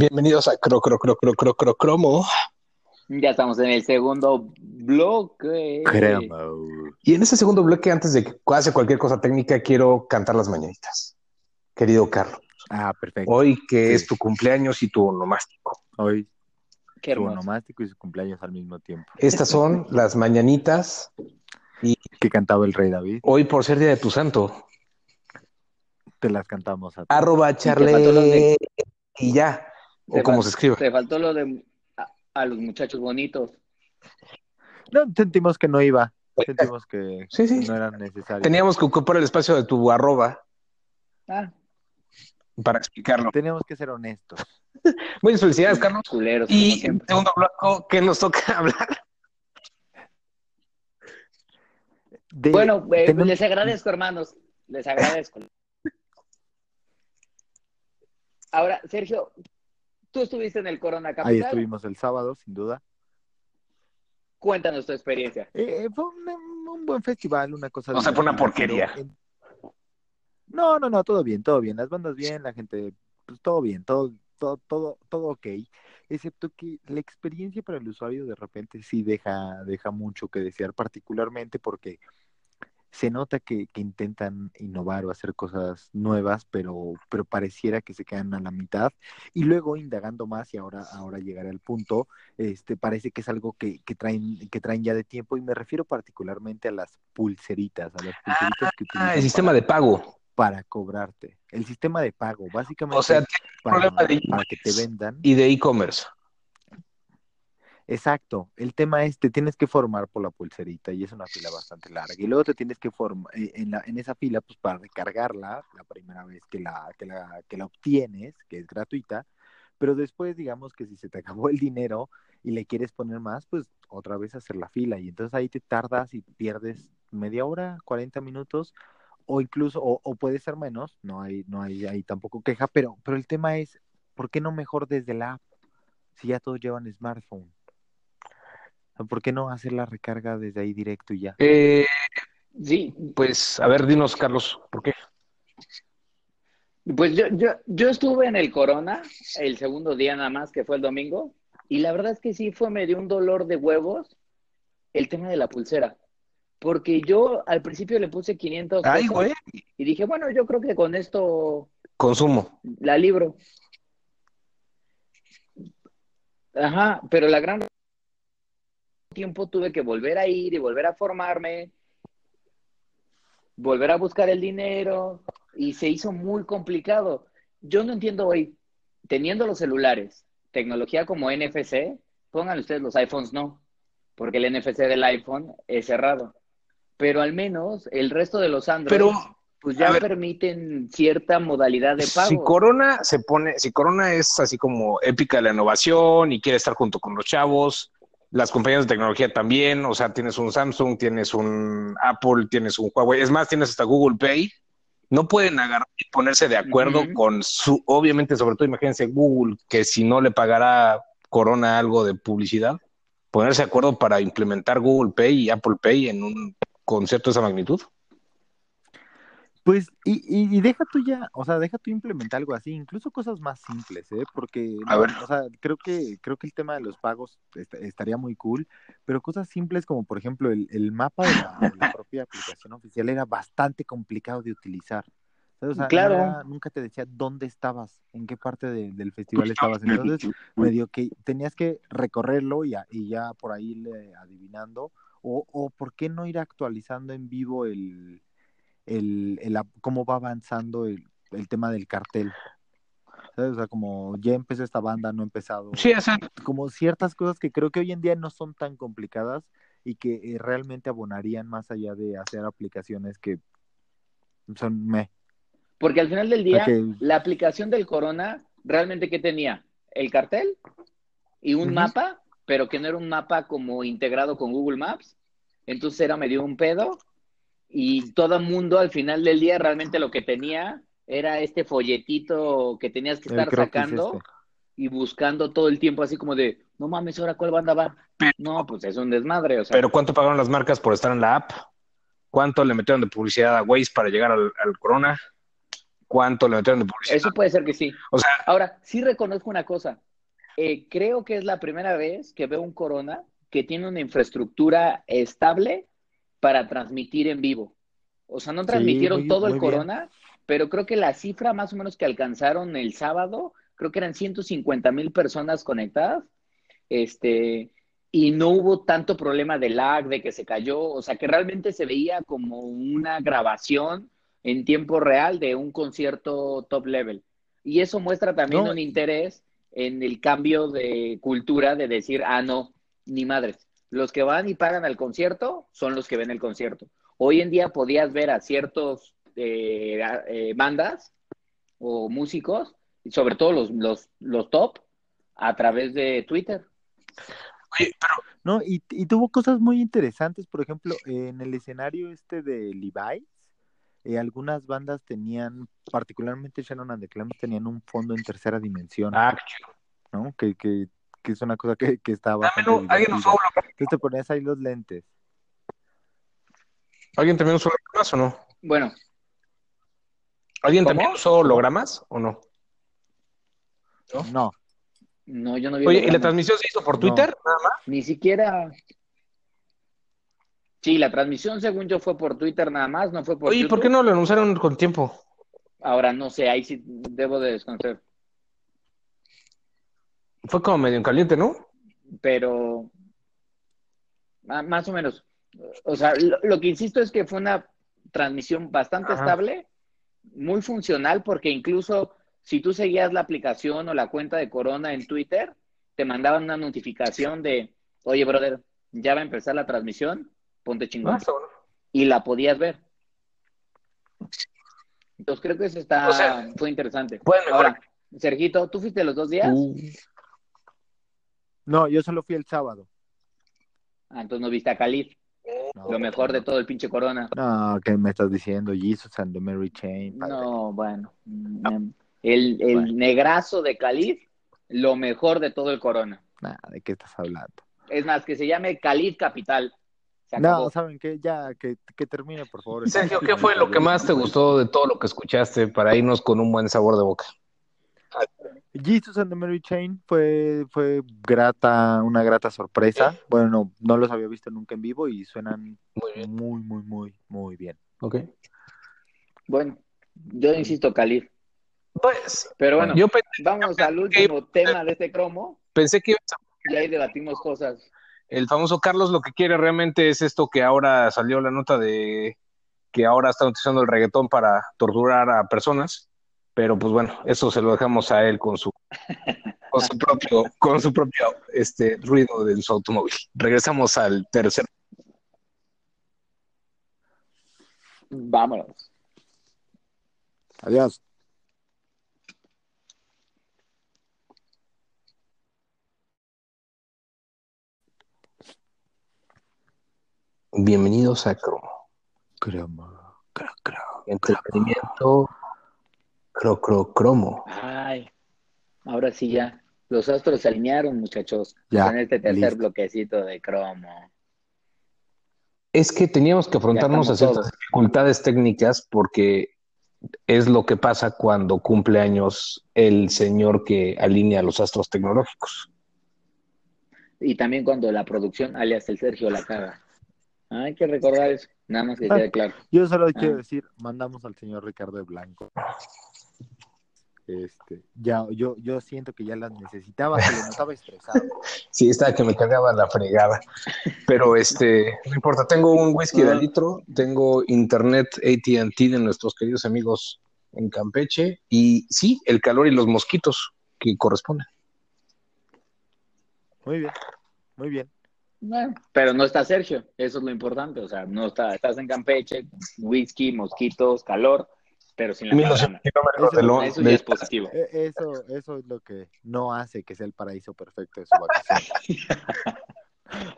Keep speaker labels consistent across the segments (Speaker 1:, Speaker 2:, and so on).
Speaker 1: Bienvenidos a Cro Cro Cro Cro Cro Cro Cromo.
Speaker 2: Ya estamos en el segundo bloque.
Speaker 3: Cremo.
Speaker 1: Y en ese segundo bloque, antes de que hace cualquier cosa técnica, quiero cantar las mañanitas. Querido Carlos,
Speaker 3: Ah, perfecto.
Speaker 1: hoy que
Speaker 3: Sí.
Speaker 1: es tu cumpleaños y tu onomástico.
Speaker 3: Hoy
Speaker 2: Qué
Speaker 3: su onomástico y su cumpleaños al mismo tiempo.
Speaker 1: Estas son las mañanitas.
Speaker 3: Que cantaba el rey David.
Speaker 1: Hoy, por ser día de tu santo,
Speaker 3: Te las cantamos a ti.
Speaker 1: arroba charle y ya. O
Speaker 2: fal-
Speaker 1: se escribe.
Speaker 2: Te faltó lo de a, a los muchachos bonitos.
Speaker 3: No, sentimos que no iba. Sentimos que
Speaker 1: Sí, sí.
Speaker 3: no era necesario.
Speaker 1: Teníamos que ocupar el espacio de tu arroba
Speaker 2: Ah,
Speaker 1: para explicarlo.
Speaker 3: Teníamos que ser honestos.
Speaker 1: Muchas felicidades, Carlos.
Speaker 2: culeros.
Speaker 1: Y segundo bloque, ¿qué nos toca hablar?
Speaker 3: De-
Speaker 2: Bueno, eh,
Speaker 3: tenemos-
Speaker 2: les agradezco, hermanos. Les agradezco. Ahora, Sergio, tú estuviste en el Corona
Speaker 3: Ahí
Speaker 2: Capital.
Speaker 3: estuvimos el sábado, sin duda.
Speaker 2: Cuéntanos tu experiencia.
Speaker 3: Eh, eh, fue un, un buen festival, una cosa.
Speaker 1: O sea, fue una porquería.
Speaker 3: en- No, no, no, todo bien, todo bien. Las bandas bien, la gente, pues todo bien, todo, todo, todo, todo ok. Excepto que la experiencia para el usuario de repente sí deja, deja mucho que desear, particularmente porque se nota que, que intentan innovar o hacer cosas nuevas, pero, pero pareciera que se quedan a la mitad. Y luego indagando más, y ahora, ahora llegaré al punto, este, parece que es algo que, que traen, que traen ya de tiempo, y me refiero particularmente a las pulseritas, a las pulseritas que utilizan
Speaker 1: Ah, el sistema
Speaker 3: para,
Speaker 1: de pago.
Speaker 3: para cobrarte. El sistema de pago, básicamente
Speaker 1: O sea,
Speaker 3: para,
Speaker 1: problema de
Speaker 3: para que te vendan.
Speaker 1: y de e-commerce.
Speaker 3: Exacto, el tema es, te tienes que formar por la pulserita y es una fila bastante larga. Y luego te tienes que formar en, la, en esa fila, pues para recargarla la primera vez que la, que, la, que la obtienes, que es gratuita, pero después digamos que si se te acabó el dinero y le quieres poner más, pues otra vez hacer la fila. Y entonces ahí te tardas y pierdes media hora, 40 minutos, o incluso, o, o puede ser menos, no hay, no hay, hay tampoco queja, pero, pero el tema es, ¿por qué no mejor desde la app? Si ya todos llevan smartphone. ¿Por qué no hacer la recarga desde ahí directo y ya?
Speaker 1: Eh,
Speaker 2: Sí,
Speaker 1: pues, a ver, dinos, Carlos, ¿por qué?
Speaker 2: Pues yo, yo, yo estuve en el Corona el segundo día nada más, que fue el domingo, y la verdad es que sí fue, me dio un dolor de huevos el tema de la pulsera. Porque yo al principio le puse 500 pesos
Speaker 1: Ay, güey.
Speaker 2: y dije, bueno, yo creo que con esto
Speaker 1: Consumo.
Speaker 2: la libro. Ajá, pero la gran tiempo tuve que volver a ir y volver a formarme, volver a buscar el dinero y se hizo muy complicado. Yo no entiendo hoy, teniendo los celulares, tecnología como NFC, pongan ustedes los iPhones no, porque el NFC del iPhone es cerrado. Pero al menos el resto de los Android,
Speaker 1: Pero
Speaker 2: pues ya
Speaker 1: ver.
Speaker 2: permiten cierta modalidad de pago.
Speaker 1: si Corona se pone, si Corona es así como épica de la innovación y quiere estar junto con los chavos, las compañías de tecnología también, o sea, tienes un Samsung, tienes un Apple, tienes un Huawei, es más, tienes hasta Google Pay, no pueden agarrar y ponerse de acuerdo con su, obviamente, sobre todo, imagínense Google, que si no le pagará Corona algo de publicidad, ponerse de acuerdo para implementar Google Pay y Apple Pay en un concepto de esa magnitud.
Speaker 3: Pues, y, y, y deja tú ya, o sea, deja tú implementar algo así, incluso cosas más simples, ¿eh? Porque,
Speaker 1: A
Speaker 3: no,
Speaker 1: ver.
Speaker 3: o sea, creo que, creo que el tema de los pagos est- estaría muy cool, pero cosas simples como, por ejemplo, el, el mapa de la, de la propia aplicación oficial era bastante complicado de utilizar. O sea,
Speaker 2: Claro.
Speaker 3: era- nunca te decía dónde estabas, en qué parte de- del festival estabas. Entonces, medio que tenías que recorrerlo y, a- y ya por ahí le adivinando, o, o por qué no ir actualizando en vivo el, el, el cómo va avanzando el, el tema del cartel. ¿Sabes? O sea, como ya empezó esta banda, no ha empezado.
Speaker 1: Sí, o sea,
Speaker 3: Como ciertas cosas que creo que hoy en día no son tan complicadas y que eh, realmente abonarían más allá de hacer aplicaciones que son me.
Speaker 2: Porque al final del día,
Speaker 3: que-
Speaker 2: la aplicación del Corona, ¿realmente qué tenía? El cartel y un mapa, pero que no era un mapa como integrado con Google Maps. Entonces era medio un pedo. Y todo el mundo al final del día realmente lo que tenía era este folletito que tenías que estar sacando
Speaker 3: este.
Speaker 2: y buscando todo el tiempo así como de, no mames, ahora cuál banda va.
Speaker 1: Pero-
Speaker 2: no, pues es un desmadre, o sea.
Speaker 1: Pero ¿cuánto pagaron las marcas por estar en la app? ¿Cuánto le metieron de publicidad a Waze para llegar al, al Corona? cuánto le metieron de publicidad.
Speaker 2: Eso puede ser que sí.
Speaker 1: O sea,
Speaker 2: Ahora, sí reconozco una cosa. Eh, creo que es la primera vez que veo un Corona que tiene una infraestructura estable para transmitir en vivo. O sea, no
Speaker 3: Sí,
Speaker 2: transmitieron
Speaker 3: muy-
Speaker 2: todo el
Speaker 3: bien.
Speaker 2: Corona, pero creo que la cifra más o menos que alcanzaron el sábado, creo que eran 150 mil personas conectadas. Este, y no hubo tanto problema de lag, de que se cayó, o sea, que realmente se veía como una grabación en tiempo real de un concierto top level. Y eso muestra también
Speaker 3: No.
Speaker 2: un interés en el cambio de cultura de decir, ah, no, ni madres. Los que van y pagan al concierto son los que ven el concierto. Hoy en día podías ver a ciertos eh, a- eh, bandas o músicos, y sobre todo los, los, los top, a través de Twitter.
Speaker 1: oye, pero
Speaker 3: No, y, y tuvo cosas muy interesantes, por ejemplo, en el escenario este de Levi's, eh, algunas bandas tenían, particularmente Shannon and the Clams, tenían un fondo en tercera dimensión,
Speaker 1: ah.
Speaker 3: ¿no? Que, que, que es una cosa que, que está bastante
Speaker 1: ¿Alguien hologramas?
Speaker 3: Entonces te ponías ahí los lentes.
Speaker 1: ¿Alguien también usó hologramas o no?
Speaker 2: Bueno,
Speaker 1: ¿Alguien
Speaker 2: ¿Cómo?
Speaker 1: también usó hologramas o no? ¿No?
Speaker 3: No,
Speaker 2: no, yo no vi
Speaker 1: Oye, ¿y la transmisión se hizo por
Speaker 3: No.
Speaker 1: Twitter? Nada más.
Speaker 2: Ni siquiera. Sí, la transmisión, según yo, fue por Twitter nada más, no fue por
Speaker 1: Oye, ¿y ¿por qué no lo anunciaron con tiempo?
Speaker 2: Ahora no sé, ahí sí debo de desconocer.
Speaker 1: Fue como medio en caliente, ¿no?
Speaker 2: Pero más o menos. O sea, lo, lo que insisto es que fue una transmisión bastante
Speaker 1: Ajá.
Speaker 2: estable, muy funcional, porque incluso si tú seguías la aplicación o la cuenta de Corona en Twitter, te mandaban una notificación de, oye, brother, ya va a empezar la transmisión, ponte chingón.
Speaker 1: Ah, bueno.
Speaker 2: y la podías ver. Entonces creo que eso está,
Speaker 1: O sea,
Speaker 2: fue interesante.
Speaker 1: mejorar.
Speaker 2: Ahora, Sergito, ¿tú fuiste los dos días?
Speaker 1: Uh,
Speaker 3: no, yo solo fui el sábado.
Speaker 2: Ah, entonces no viste a Khalid,
Speaker 3: No,
Speaker 2: lo mejor de todo el pinche Corona.
Speaker 3: No, ¿qué me estás diciendo? Jesus and the Mary Chain. padre.
Speaker 2: No, bueno. Mm, El, el
Speaker 3: Bueno.
Speaker 2: negrazo de Khalid, lo mejor de todo el Corona.
Speaker 3: Nah, ¿de qué estás hablando?
Speaker 2: Es más, que se llame Khalid Capital.
Speaker 3: No, ¿saben qué? Ya, que, que termine, por favor.
Speaker 1: Sergio, ¿qué fue lo que más te gustó de todo lo que escuchaste para irnos con un buen sabor de boca?
Speaker 3: Jesus and the Mary Chain fue, fue grata, una grata sorpresa. Bueno, no, no los había visto nunca en vivo y suenan
Speaker 1: Muy bien.
Speaker 3: muy, muy, muy, muy bien.
Speaker 1: Ok.
Speaker 2: Bueno, yo insisto, Khalid.
Speaker 1: Pues,
Speaker 2: Pero bueno,
Speaker 1: yo
Speaker 2: vamos al último tema de este cromo
Speaker 1: pensé que ibas a-
Speaker 2: y ahí debatimos cosas.
Speaker 1: el famoso Carlos lo que quiere realmente es esto que ahora salió la nota de que ahora están utilizando el reggaetón para torturar a personas, pero pues bueno, eso se lo dejamos a él con su con su propio con su propio este ruido de su automóvil. Regresamos al tercer
Speaker 2: Vámonos.
Speaker 3: Adiós.
Speaker 1: Bienvenidos a Cromo.
Speaker 3: Cromo, cro, cro.
Speaker 1: Entretenimiento cro, cro, cromo.
Speaker 2: Ay, ahora sí ya. Los astros se alinearon, muchachos.
Speaker 3: Ya,
Speaker 2: en este tercer
Speaker 3: listo.
Speaker 2: bloquecito de cromo.
Speaker 1: Es que teníamos que afrontarnos a ciertas
Speaker 2: todos.
Speaker 1: dificultades técnicas porque es lo que pasa cuando cumple años el señor que alinea los astros tecnológicos.
Speaker 2: Y también cuando la producción, alias el Sergio, la caga. Hay que recordar eso. Nada más que
Speaker 3: Ah.
Speaker 2: quede claro.
Speaker 3: Yo solo quiero
Speaker 2: Ah.
Speaker 3: decir, mandamos al señor Ricardo de Blanco. Este, ya, yo, yo siento que ya las necesitaba, que lo notaba estresado.
Speaker 1: Sí, estaba que me cargaba la fregada. Pero este, no importa, tengo un whisky de litro, tengo internet ATT de nuestros queridos amigos en Campeche y sí, el calor y los mosquitos que corresponden.
Speaker 3: Muy bien, muy bien.
Speaker 2: Bueno, pero no está Sergio, eso es lo importante. O sea, no está, estás en Campeche, whisky, mosquitos, calor, pero sin la
Speaker 1: 1200
Speaker 2: caravana.
Speaker 1: kilómetros
Speaker 3: Eso-
Speaker 1: de lo-
Speaker 2: Eso
Speaker 1: de-
Speaker 2: es positivo.
Speaker 3: E- Eso, eso es lo que no hace que sea el paraíso perfecto de su vacación.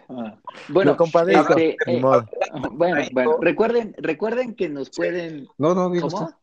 Speaker 2: Ah, Bueno, este, eh,
Speaker 3: modo.
Speaker 2: bueno, bueno, recuerden, recuerden que nos pueden
Speaker 1: No, no, digo
Speaker 2: ¿Cómo?
Speaker 1: usted.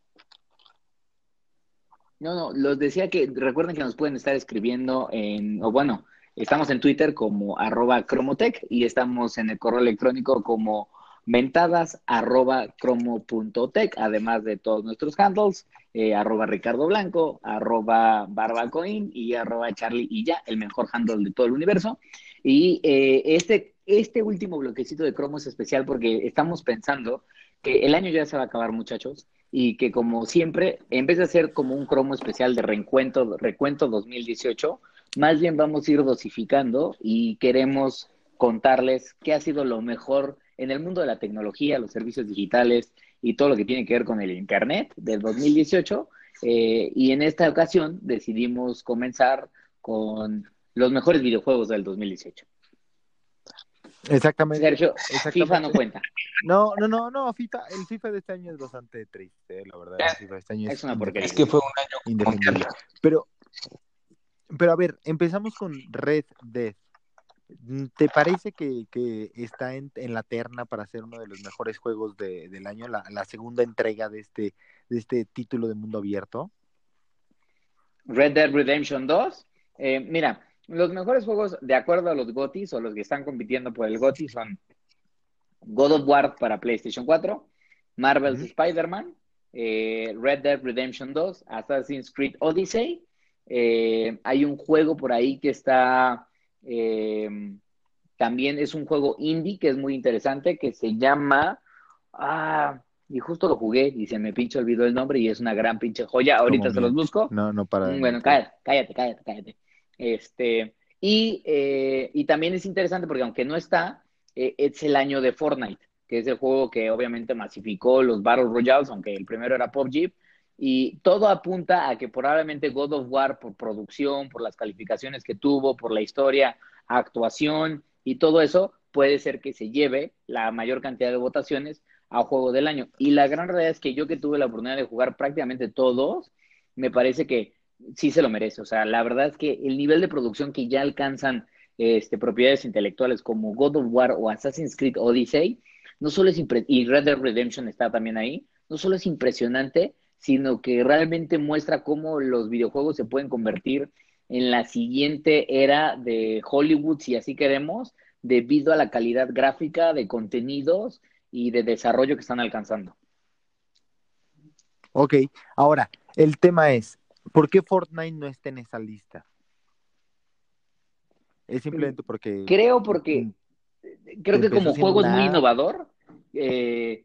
Speaker 2: No, no, los decía que recuerden que nos pueden estar escribiendo en, o bueno, estamos en Twitter como arroba cromotech y estamos en el correo electrónico como mentadas arroba cromo.tech, además de todos nuestros handles, eh, arroba Ricardo Blanco, arroba Barbacoin y arroba Charlie y ya, el mejor handle de todo el universo. Y eh, este, este último bloquecito de cromo es especial porque estamos pensando que el año ya se va a acabar, muchachos, y que como siempre, en vez de hacer como un cromo especial de recuento, recuento 2018, más bien vamos a ir dosificando y queremos contarles qué ha sido lo mejor en el mundo de la tecnología, los servicios digitales y todo lo que tiene que ver con el Internet del 2018. Eh, y en esta ocasión decidimos comenzar con los mejores videojuegos del 2018.
Speaker 3: Exactamente.
Speaker 2: Sergio, FIFA no cuenta.
Speaker 3: No, no, no, no, FIFA, el FIFA de este año es bastante triste, la verdad. El FIFA de este año
Speaker 2: es, una porquería.
Speaker 1: Es que fue un año
Speaker 3: indefendible. Pero, pero a ver, empezamos con Red Dead. ¿Te parece que, que está en, en, la terna para ser uno de los mejores juegos de, del año, la, la, segunda entrega de este, de este título de mundo abierto?
Speaker 2: Red Dead Redemption 2. Eh, mira, los mejores juegos, de acuerdo a los GOTIS o los que están compitiendo por el GOTI, son God of War para PlayStation 4, Marvel's -huh. Spider-Man, eh, Red Dead Redemption 2, Assassin's Creed Odyssey. Eh, hay un juego por ahí que está eh, también es un juego indie que es muy interesante, que se llama... Ah, y justo lo jugué y se me pinche olvidó el nombre y es una gran pinche joya. Ahorita se los busco.
Speaker 3: No, no para.
Speaker 2: Bueno, cállate, cállate, cállate, cállate. Este, y, eh, y también es interesante porque aunque no está, eh, es el año de Fortnite, que es el juego que obviamente masificó los Battle Royales, aunque el primero era PUBG. Y todo apunta a que probablemente God of War, por producción, por las calificaciones que tuvo, por la historia, actuación y todo eso, puede ser que se lleve la mayor cantidad de votaciones a juego del año. Y la gran realidad es que yo que tuve la oportunidad de jugar prácticamente todos, me parece que sí se lo merece. O sea, la verdad es que el nivel de producción que ya alcanzan este, propiedades intelectuales como God of War o Assassin's Creed Odyssey, no solo es y Red Dead Redemption está también ahí, no solo es impresionante, sino que realmente muestra cómo los videojuegos se pueden convertir en la siguiente era de Hollywood, si así queremos, debido a la calidad gráfica de contenidos y de desarrollo que están alcanzando.
Speaker 3: Ok, ahora, el tema es, ¿por qué Fortnite no está en esa lista? Es simplemente porque...
Speaker 2: Creo porque, creo que como juego es muy innovador. Eh,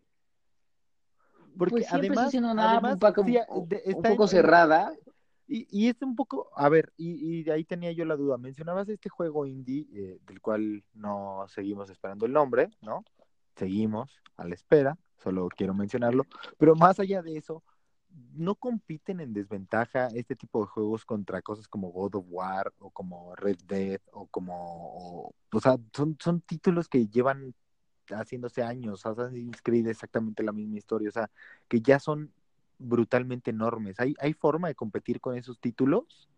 Speaker 3: porque
Speaker 2: pues
Speaker 3: además,
Speaker 2: nada
Speaker 3: además
Speaker 2: un poco,
Speaker 3: sí,
Speaker 2: un
Speaker 3: está
Speaker 2: poco
Speaker 3: en-
Speaker 2: cerrada.
Speaker 3: Y, y es un poco, a ver, y, y de ahí tenía yo la duda. Mencionabas este juego indie, eh, del cual no seguimos esperando el nombre, ¿no? Seguimos a la espera, solo quiero mencionarlo. Pero más allá de eso, ¿no compiten en desventaja este tipo de juegos contra cosas como God of War o como Red Dead o como, o, o sea, son, son títulos que llevan haciéndose años, Assassin's Creed exactamente la misma historia, o sea, que ya son brutalmente enormes. ¿Hay, ¿Hay forma de competir con esos títulos?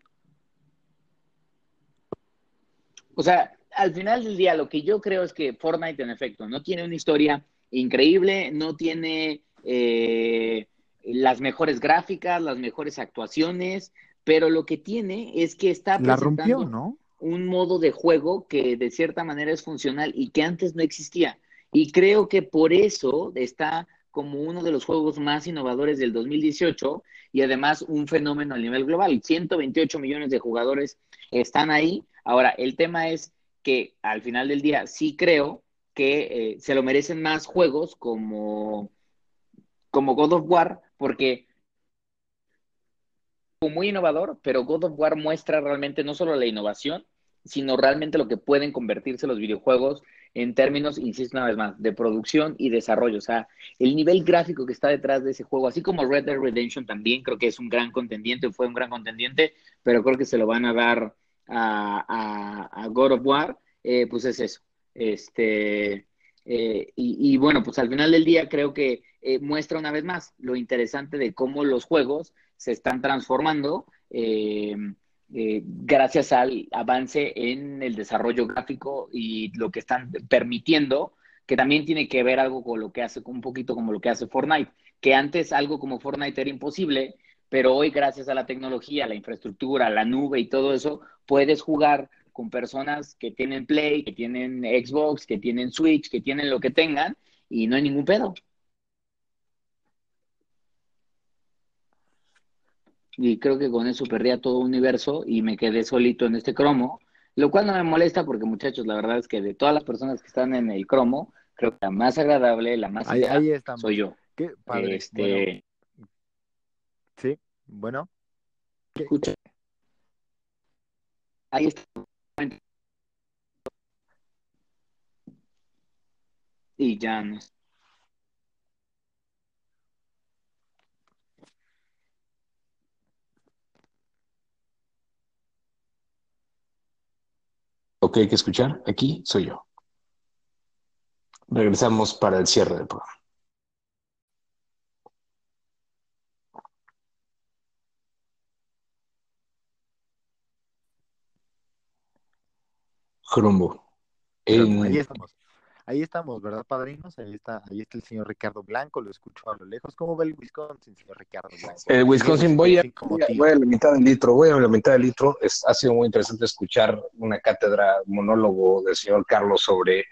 Speaker 2: O sea, al final del día, lo que yo creo es que Fortnite, en efecto, no tiene una historia increíble, no tiene eh, las mejores gráficas, las mejores actuaciones, pero lo que tiene es que está
Speaker 3: La
Speaker 2: presentando
Speaker 3: rompió, ¿no?
Speaker 2: un modo de juego que de cierta manera es funcional y que antes no existía. Y creo que por eso está como uno de los juegos más innovadores del 2018 y además un fenómeno a nivel global. 128 millones de jugadores están ahí. Ahora, el tema es que al final del día sí creo que eh, se lo merecen más juegos como, como God of War, porque muy innovador, pero God of War muestra realmente no solo la innovación, sino realmente lo que pueden convertirse los videojuegos en términos, insisto una vez más, de producción y desarrollo. O sea, el nivel gráfico que está detrás de ese juego, así como Red Dead Redemption también creo que es un gran contendiente, fue un gran contendiente, pero creo que se lo van a dar a, God of War, eh, pues es eso. Este, eh, y, y, bueno, pues al final del día creo que eh, muestra una vez más lo interesante de cómo los juegos se están transformando. Eh, eh, gracias al avance en el desarrollo gráfico y lo que están permitiendo, que también tiene que ver algo con lo que hace, un poquito como lo que hace Fortnite, que antes algo como Fortnite era imposible, pero hoy gracias a la tecnología, la infraestructura, la nube y todo eso, puedes jugar con personas que tienen Play, que tienen Xbox, que tienen Switch, que tienen lo que tengan, y no hay ningún pedo. Y creo que con eso perdía todo universo y me quedé solito en este cromo, lo cual no me molesta porque muchachos, la verdad es que de todas las personas que están en el cromo, creo que la más agradable, la más
Speaker 3: Ahí, ahí estamos.
Speaker 2: soy yo.
Speaker 3: Qué padre.
Speaker 2: Este,
Speaker 3: Bueno, sí, bueno. ¿Qué-
Speaker 2: escucha. Ahí está. Y ya no.
Speaker 1: Lo que hay que escuchar aquí soy yo. Regresamos para el cierre del programa. Jumbo. En-
Speaker 3: Ahí estamos. Ahí estamos, ¿verdad, padrinos? Ahí está, ahí está el señor Ricardo Blanco, lo escucho a lo lejos. ¿Cómo va el Wisconsin, señor Ricardo Blanco?
Speaker 1: El Wisconsin, voy a, voy a- la mitad del litro, voy a la mitad del litro. Es, ha sido muy interesante escuchar una cátedra, monólogo del señor Carlos sobre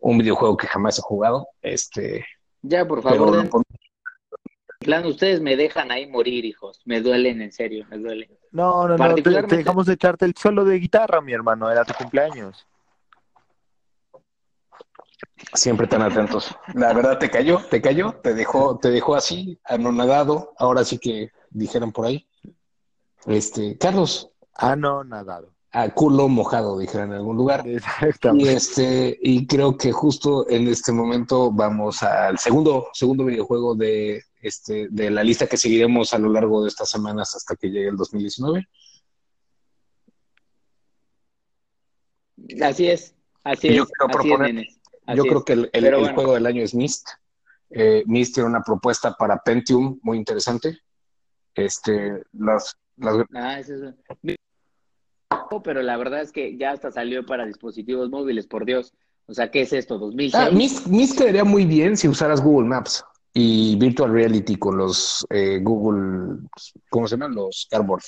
Speaker 1: un videojuego que jamás he jugado. Este,
Speaker 2: Ya, por
Speaker 1: pero
Speaker 2: favor,
Speaker 1: lo
Speaker 2: den plan, ustedes me dejan ahí morir, hijos. Me duelen, en serio, me duelen.
Speaker 3: No, no, no, te dejamos de echarte el solo de guitarra, mi hermano, era tu cumpleaños.
Speaker 1: Siempre tan atentos. La verdad te cayó, te cayó, te dejó, te dejó así, anonadado. Ahora sí que dijeron por ahí. Este, Carlos,
Speaker 3: Ah, no, nadado.
Speaker 1: a culo mojado, dijeron en algún lugar. Y
Speaker 3: Exactamente.
Speaker 1: este, y creo que justo en este momento vamos al segundo, segundo videojuego de este, de la lista que seguiremos a lo largo de estas semanas hasta que llegue el 2019.
Speaker 2: Así es, así
Speaker 1: Yo
Speaker 2: es.
Speaker 1: quiero
Speaker 2: así
Speaker 1: proponer-
Speaker 2: es. Así
Speaker 1: Yo
Speaker 2: es.
Speaker 1: creo que el, el-
Speaker 2: Pero
Speaker 1: el
Speaker 2: bueno.
Speaker 1: juego del año es Myst. Eh, Myst tiene una propuesta para Pentium muy interesante. Este, las, las
Speaker 2: Ah, ese es... Pero la verdad es que ya hasta salió para dispositivos móviles, por Dios. O sea, ¿qué es esto? ¿2006?
Speaker 1: Ah, Mist, Mist quedaría muy bien si usaras Google Maps y Virtual Reality con los eh, Google, ¿cómo se llaman? Los Cardboard.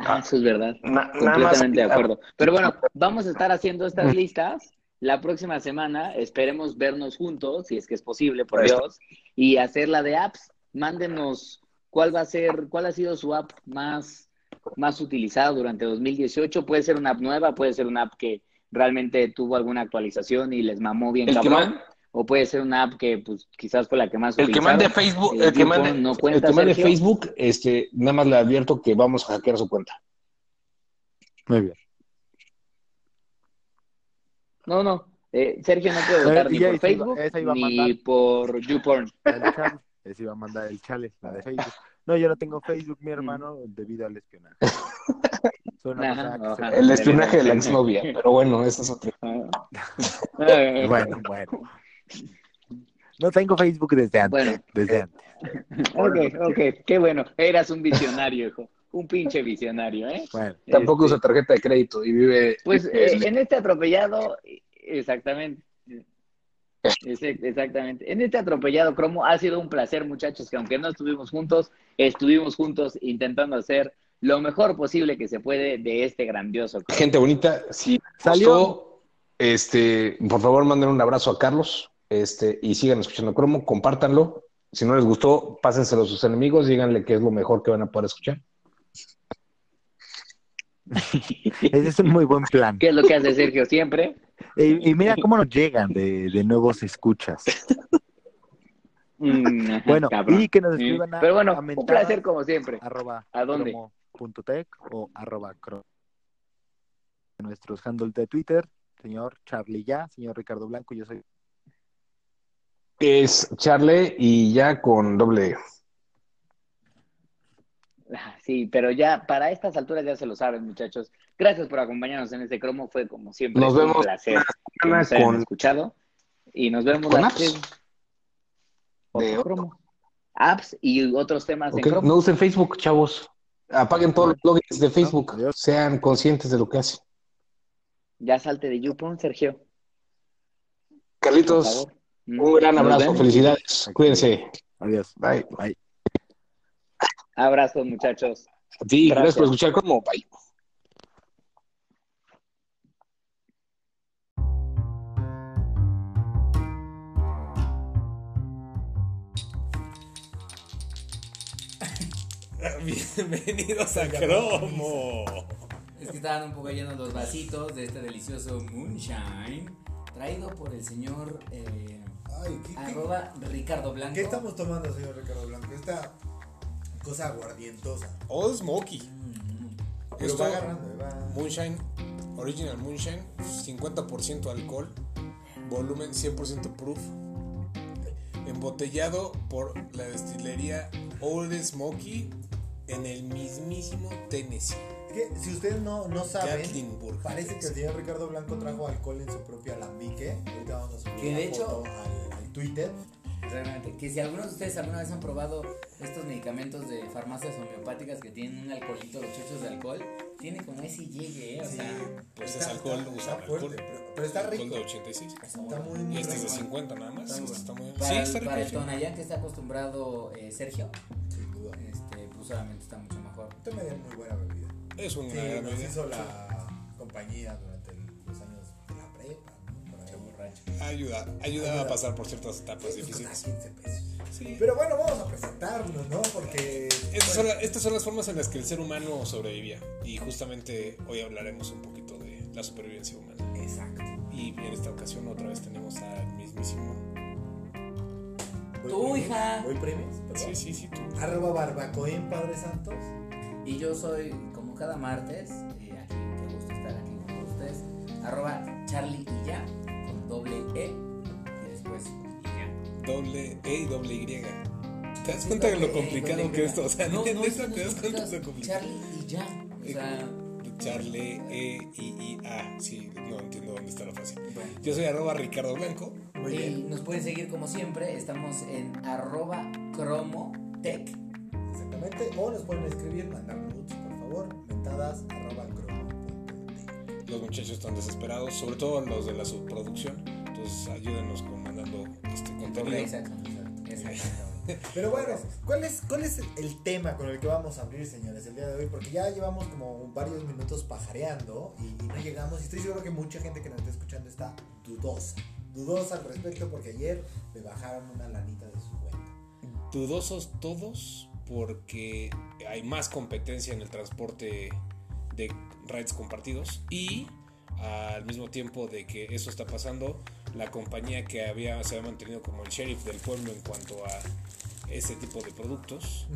Speaker 2: Ah, eso es verdad.
Speaker 1: Na-
Speaker 2: Completamente de acuerdo. Pero bueno, vamos a estar haciendo estas listas. La próxima semana esperemos vernos juntos, si es que es posible, por. Dios, y hacer la de apps. Mándenos cuál va a ser, cuál ha sido su app más, más utilizada durante 2018. Puede ser una app nueva, puede ser una app que realmente tuvo alguna actualización y les mamó bien
Speaker 1: El que
Speaker 2: cabrón. O puede ser una app que pues quizás fue la que más
Speaker 1: El que mande Facebook,
Speaker 2: El
Speaker 1: el que mande,
Speaker 2: no
Speaker 1: el
Speaker 2: cuenta,
Speaker 1: que mande. Facebook, este, nada más le advierto que vamos a hackear su cuenta.
Speaker 3: Muy bien.
Speaker 2: No, no. eh, Sergio no puede votar
Speaker 3: Eh,
Speaker 2: ni por
Speaker 3: iba-
Speaker 2: Facebook
Speaker 3: iba
Speaker 2: ni por YouPorn.
Speaker 3: El les iba a mandar el chale, la de Facebook. No, yo no tengo Facebook, mi hermano, debido al espionaje.
Speaker 1: El espionaje de la exnovia, pero bueno, eso es otro.
Speaker 2: Eh,
Speaker 3: Bueno, bueno. No tengo Facebook desde antes.
Speaker 2: Bueno.
Speaker 3: Desde antes.
Speaker 2: Ok, ok, qué bueno. Eras un visionario, hijo. Un pinche visionario, ¿eh?
Speaker 3: Bueno,
Speaker 1: Tampoco
Speaker 2: Este,
Speaker 1: usa tarjeta de crédito y vive.
Speaker 2: Pues
Speaker 1: vive-
Speaker 2: eh, en este atropellado, exactamente. Exactamente. En este atropellado cromo ha sido un placer, muchachos, que aunque no estuvimos juntos, estuvimos juntos intentando hacer lo mejor posible que se puede de este grandioso cromo.
Speaker 1: Gente bonita, si
Speaker 3: Salió.
Speaker 1: gustó, este, por favor manden un abrazo a Carlos, este, y sigan escuchando Cromo, compártanlo. Si no les gustó, pásenselo a sus enemigos, díganle que es lo mejor que van a poder escuchar.
Speaker 3: ese es un muy buen plan.
Speaker 2: ¿Qué es lo que hace Sergio siempre?
Speaker 3: Y, y mira cómo nos llegan de, de nuevos escuchas.
Speaker 2: Mm, ajá,
Speaker 3: Bueno,
Speaker 2: cabrón.
Speaker 3: y que nos
Speaker 2: Sí.
Speaker 3: escriban a,
Speaker 2: Pero bueno,
Speaker 3: a
Speaker 2: un placer como siempre.
Speaker 3: arroba
Speaker 2: ¿A dónde?
Speaker 3: cromo.tech o arroba cro- nuestros handles de Twitter, señor Charlie Ya, señor Ricardo Blanco, yo soy
Speaker 1: Es Charlie y ya con doble. E.
Speaker 2: Ah, Sí, pero ya para estas alturas ya se lo saben, muchachos. Gracias por acompañarnos en este cromo. Fue como siempre
Speaker 1: Nos
Speaker 2: un
Speaker 1: vemos
Speaker 2: placer que
Speaker 1: semana
Speaker 2: nos hayan
Speaker 1: con-
Speaker 2: escuchado. Y nos vemos
Speaker 1: con apps. De-
Speaker 2: cromo. Apps y otros temas en cromo.
Speaker 1: No usen Facebook, chavos. Apaguen todos los logins de Facebook. Sean conscientes de lo que hacen.
Speaker 2: Ya salte de YouPorn, Sergio. Por
Speaker 1: Carlitos,
Speaker 2: favor.
Speaker 1: Un gran abrazo, felicidades. Cuídense.
Speaker 3: Adiós.
Speaker 1: Bye.
Speaker 3: Bye.
Speaker 2: Abrazos, muchachos.
Speaker 1: A gracias.
Speaker 2: gracias
Speaker 1: por escuchar como bye.
Speaker 4: Bienvenidos a Cromo.
Speaker 2: Es que estaban un poco llenos los vasitos de este delicioso moonshine traído por el señor eh,
Speaker 3: Ay, ¿qué, qué-
Speaker 2: arroba Ricardo Blanco.
Speaker 3: qué estamos tomando, señor Ricardo Blanco? Esta cosa aguardientosa.
Speaker 4: Old Smoky.
Speaker 2: Mm,
Speaker 3: Pero
Speaker 4: Esto,
Speaker 3: va agarrando, va.
Speaker 4: Moonshine, Original Moonshine, 50% alcohol, volumen 100% proof, embotellado por la destilería Old Smoky en el mismísimo Tennessee.
Speaker 3: Que si ustedes no, no saben, parece que el señor Ricardo Blanco trajo alcohol en su propio alambique. Ahorita vamos a subir
Speaker 2: Que de hecho-
Speaker 3: al, al Twitter.
Speaker 2: Realmente, que si algunos de ustedes alguna vez han probado estos medicamentos de farmacias homeopáticas que tienen un alcoholito, los chochos de alcohol, tiene como ese llegue, ¿eh? o
Speaker 3: Sí,
Speaker 2: sea,
Speaker 4: Pues
Speaker 3: está-
Speaker 4: es alcohol,
Speaker 3: está- está fuerte,
Speaker 4: alcohol.
Speaker 3: pero, pero está
Speaker 4: Alcohol
Speaker 3: rico.
Speaker 4: de 86.
Speaker 2: está
Speaker 3: muy
Speaker 4: Y este es de
Speaker 3: rico.
Speaker 4: 50 nada más.
Speaker 2: Está muy
Speaker 4: está muy
Speaker 2: Para,
Speaker 4: Sí,
Speaker 2: el-
Speaker 4: está
Speaker 2: para el
Speaker 4: rico.
Speaker 2: Tonayán que está acostumbrado eh, Sergio,
Speaker 3: Sin duda.
Speaker 2: este, pues obviamente está mucho mejor.
Speaker 3: También es muy buena bebida.
Speaker 4: Es una
Speaker 3: Sí,
Speaker 4: gran
Speaker 3: nos hizo la compañía durante el- los años de la prepa, ¿no? Por ahí.
Speaker 2: Borracho.
Speaker 4: Ayuda, ayuda
Speaker 3: Ayuda.
Speaker 4: a pasar por ciertas etapas difíciles.
Speaker 3: 15 pesos.
Speaker 4: Sí.
Speaker 3: Pero bueno, vamos a presentarnos, ¿no? Porque.
Speaker 4: Estas son, la- estas son las formas en las que el ser humano sobrevivía. Y justamente hoy hablaremos un poquito de la supervivencia humana.
Speaker 3: Exacto.
Speaker 4: Y en esta ocasión otra vez tenemos al mismísimo.
Speaker 2: Tú, hija.
Speaker 3: Voy perdón.
Speaker 4: Sí, sí, sí, tú.
Speaker 3: Arroba barbacoen, Padre Santos.
Speaker 2: Y yo soy, como cada martes, eh, aquí, qué gusto estar aquí con ustedes, arroba Charlie y ya, con doble E, y después y ya.
Speaker 4: Doble E y doble Y. ¿Te das
Speaker 2: Sí,
Speaker 4: cuenta de lo
Speaker 2: E,
Speaker 4: complicado
Speaker 2: doble
Speaker 4: que esto? O sea,
Speaker 2: no, no,
Speaker 4: neta,
Speaker 2: es que no
Speaker 4: te das cuenta de lo complicado.
Speaker 2: Charlie y ya, o sea,
Speaker 4: Charlie, E, I, I, A. Sí, no entiendo dónde está la frase.
Speaker 2: bueno.
Speaker 4: Yo soy arroba Ricardo Blanco.
Speaker 3: Muy
Speaker 2: y
Speaker 3: bien.
Speaker 2: nos pueden seguir como siempre, estamos en arroba cromotech.
Speaker 3: Exactamente. O nos pueden escribir, mandar nudes, por favor. Mentadas arroba.
Speaker 4: Los muchachos están desesperados, sobre todo los de la subproducción. Entonces ayúdenos con mandando este contenido.
Speaker 2: exacto, exacto.
Speaker 3: Pero bueno, ¿cuál es, ¿cuál es el tema con el que vamos a abrir, señores, el día de hoy? Porque ya llevamos como varios minutos pajareando y, y no llegamos. Y estoy seguro que mucha gente que nos está escuchando está dudosa. Dudosa al respecto porque ayer me bajaron una lanita de su cuenta.
Speaker 4: Dudosos todos porque hay más competencia en el transporte de rides compartidos y al mismo tiempo de que eso está pasando, la compañía que había, se había mantenido como el sheriff del pueblo en cuanto a ese tipo de productos,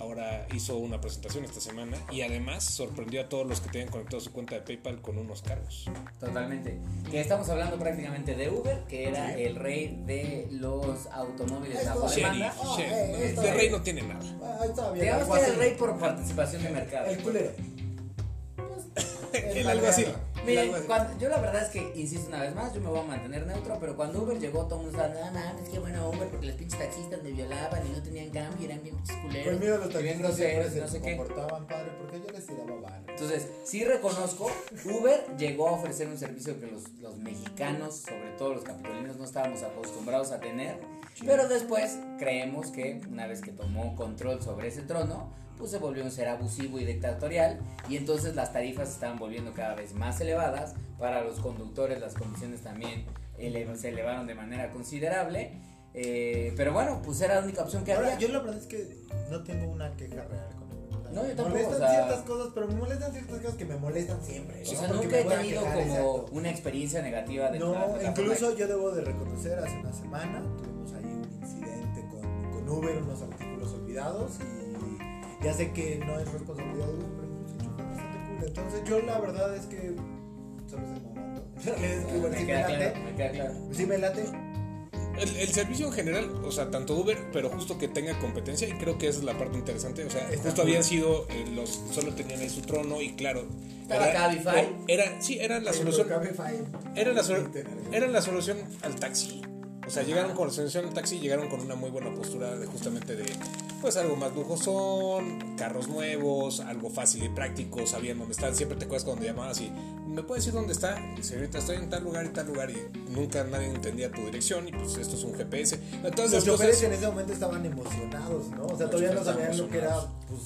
Speaker 4: ahora hizo una presentación esta semana y además sorprendió a todos los que tenían conectado su cuenta de PayPal con unos cargos.
Speaker 2: Totalmente. Que estamos hablando prácticamente de Uber, que era el rey de los automóviles bajo demanda.
Speaker 3: Oh,
Speaker 4: sheriff.
Speaker 3: eh,
Speaker 4: de rey no tiene nada.
Speaker 3: Ah.
Speaker 2: Digamos
Speaker 3: algo
Speaker 2: que era el rey por participación de mercado.
Speaker 3: El culero.
Speaker 4: El alguacil.
Speaker 2: Miren,
Speaker 4: El alguacil.
Speaker 2: cuando- yo la verdad es que, insisto una vez más, yo me voy a mantener neutro, pero cuando Uber llegó, todo el mundo estaba, no mames, qué bueno Uber, porque los pinches taxistas me violaban y no tenían cambio, y eran bien pinches culeros.
Speaker 3: Conmigo los
Speaker 2: bien
Speaker 3: taxistas
Speaker 2: groseros,
Speaker 3: se
Speaker 2: no sé qué.
Speaker 3: comportaban padre porque yo les tiraba varo.
Speaker 2: Entonces, sí reconozco, Uber llegó a ofrecer un servicio que los, los mexicanos, sobre todo los capitolinos, no estábamos acostumbrados a tener. Pero después creemos que una vez que tomó control sobre ese trono, pues se volvió un ser abusivo y dictatorial. Y entonces las tarifas se estaban volviendo cada vez más elevadas. Para los conductores las condiciones también ele- se elevaron de manera considerable. Eh, pero bueno, pues era la única opción que
Speaker 3: Ahora,
Speaker 2: había.
Speaker 3: yo la verdad es que no tengo una queja real con.
Speaker 2: No, yo
Speaker 3: Me
Speaker 2: tampoco,
Speaker 3: molestan
Speaker 2: o sea-
Speaker 3: ciertas cosas, pero me molestan ciertas cosas que me molestan siempre.
Speaker 2: o
Speaker 3: ¿no?
Speaker 2: sea,
Speaker 3: Porque
Speaker 2: nunca
Speaker 3: me
Speaker 2: he tenido
Speaker 3: quejar,
Speaker 2: como
Speaker 3: exacto.
Speaker 2: una experiencia negativa de
Speaker 3: No,
Speaker 2: la plataforma.
Speaker 3: incluso yo debo de reconocer, hace una semana tuvimos ahí un incidente con, con Uber, unos artículos olvidados y ya sé que no es responsabilidad de Uber, pero chofer bastante cool. Entonces yo la verdad es que, ¿sabes el momento? Es que Uber sí
Speaker 2: me queda
Speaker 3: late,
Speaker 2: claro, me queda claro.
Speaker 3: sí me late,
Speaker 4: El, el servicio en general, o sea, tanto Uber, pero justo que tenga competencia, y creo que esa es la parte interesante. O sea,
Speaker 3: Está
Speaker 4: justo habían sido, eh, los solo tenían ahí su trono, y claro.
Speaker 2: Estaba Cabify.
Speaker 4: Era, sí, era la solución.
Speaker 3: Cabify
Speaker 4: Era la,
Speaker 3: tener-
Speaker 4: era la solución al taxi. O sea, llegaron con la solución al taxi, llegaron con una muy buena postura de justamente de, pues algo más lujosón, carros nuevos, algo fácil y práctico, sabían dónde están. Siempre te acuerdas cuando llamabas y, ¿me puedes decir dónde está? Y dice, ahorita estoy en tal lugar y tal lugar y nunca nadie entendía tu dirección y pues esto es un GPS. Entonces,
Speaker 3: Los choferes en ese momento estaban emocionados, ¿no? O sea, todavía no sabían lo que era, pues,